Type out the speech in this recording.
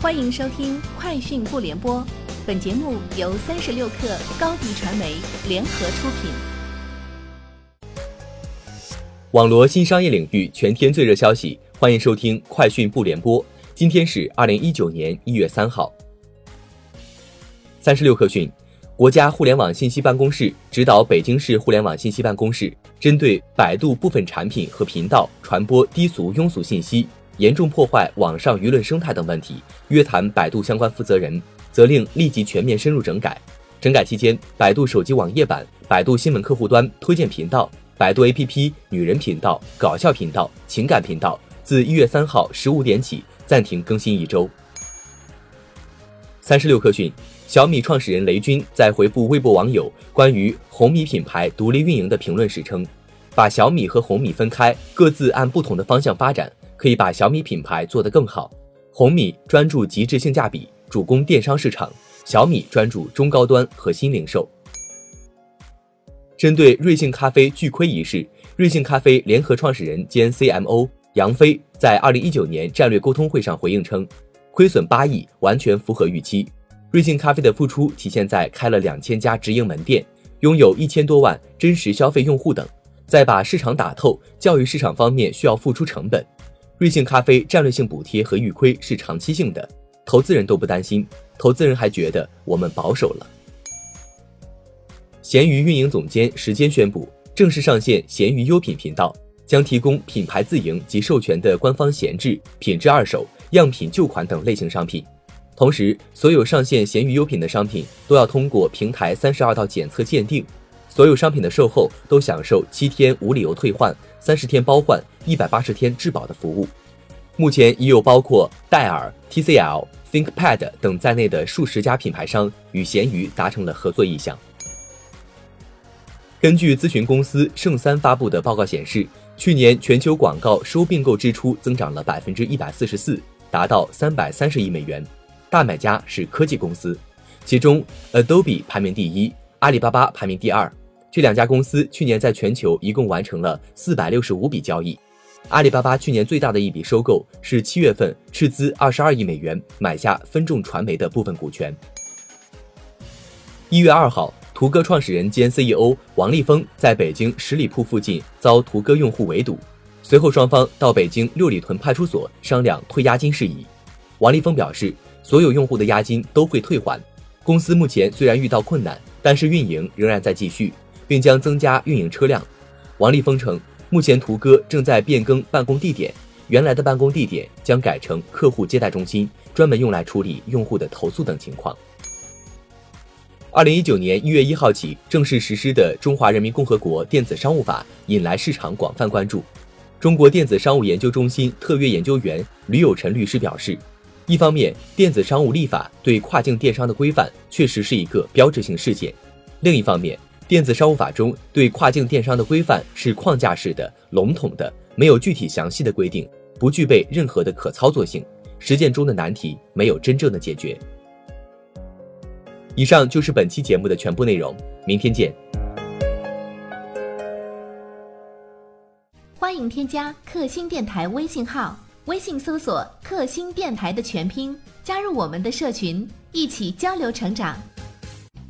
欢迎收听《快讯不联播》，本节目由三十六克高低传媒联合出品。网罗新商业领域全天最热消息，欢迎收听《快讯不联播》。今天是二零一九年一月三号。三十六克讯，国家互联网信息办公室指导北京市互联网信息办公室，针对百度部分产品和频道传播低俗庸俗信息。严重破坏网上舆论生态等问题，约谈百度相关负责人，责令立即全面深入整改。整改期间，百度手机网页版、百度新闻客户端、推荐频道、百度 APP 女人频道、搞笑频道、情感频道自一月三号十五点起暂停更新一周。三十六氪讯，小米创始人雷军在回复微博网友关于红米品牌独立运营的评论时称，把小米和红米分开，各自按不同的方向发展。可以把小米品牌做得更好。红米专注极致性价比，主攻电商市场；小米专注中高端和新零售。针对瑞幸咖啡巨亏一事，瑞幸咖啡联合创始人兼 CMO 杨飞在二零一九年战略沟通会上回应称，亏损八亿完全符合预期。瑞幸咖啡的付出体现在开了两千家直营门店，拥有一千多万真实消费用户等，在把市场打透、教育市场方面需要付出成本。瑞幸咖啡战略性补贴和预亏是长期性的，投资人都不担心，投资人还觉得我们保守了。闲鱼运营总监时间宣布，正式上线闲鱼优品频道，将提供品牌自营及授权的官方闲置、品质二手、样品旧款等类型商品。同时，所有上线闲鱼优品的商品都要通过平台三十二道检测鉴定。所有商品的售后都享受七天无理由退换、三十天包换、一百八十天质保的服务。目前已有包括戴尔、TCL、ThinkPad 等在内的数十家品牌商与闲鱼达成了合作意向。根据咨询公司圣三发布的报告显示，去年全球广告收并购支出增长了百分之一百四十四，达到三百三十亿美元。大买家是科技公司，其中 Adobe 排名第一，阿里巴巴排名第二。这两家公司去年在全球一共完成了四百六十五笔交易。阿里巴巴去年最大的一笔收购是七月份斥资二十二亿美元买下分众传媒的部分股权。一月二号，途歌创始人兼 CEO 王立峰在北京十里铺附近遭途歌用户围堵，随后双方到北京六里屯派出所商量退押金事宜。王立峰表示，所有用户的押金都会退还。公司目前虽然遇到困难，但是运营仍然在继续。并将增加运营车辆。王立峰称，目前途歌正在变更办公地点，原来的办公地点将改成客户接待中心，专门用来处理用户的投诉等情况。二零一九年一月一号起正式实施的《中华人民共和国电子商务法》引来市场广泛关注。中国电子商务研究中心特约研究员吕有臣律师表示，一方面，电子商务立法对跨境电商的规范确实是一个标志性事件；另一方面，电子商务法中对跨境电商的规范是框架式的、笼统的，没有具体详细的规定，不具备任何的可操作性，实践中的难题没有真正的解决。以上就是本期节目的全部内容，明天见。欢迎添加克星电台微信号，微信搜索“克星电台”的全拼，加入我们的社群，一起交流成长。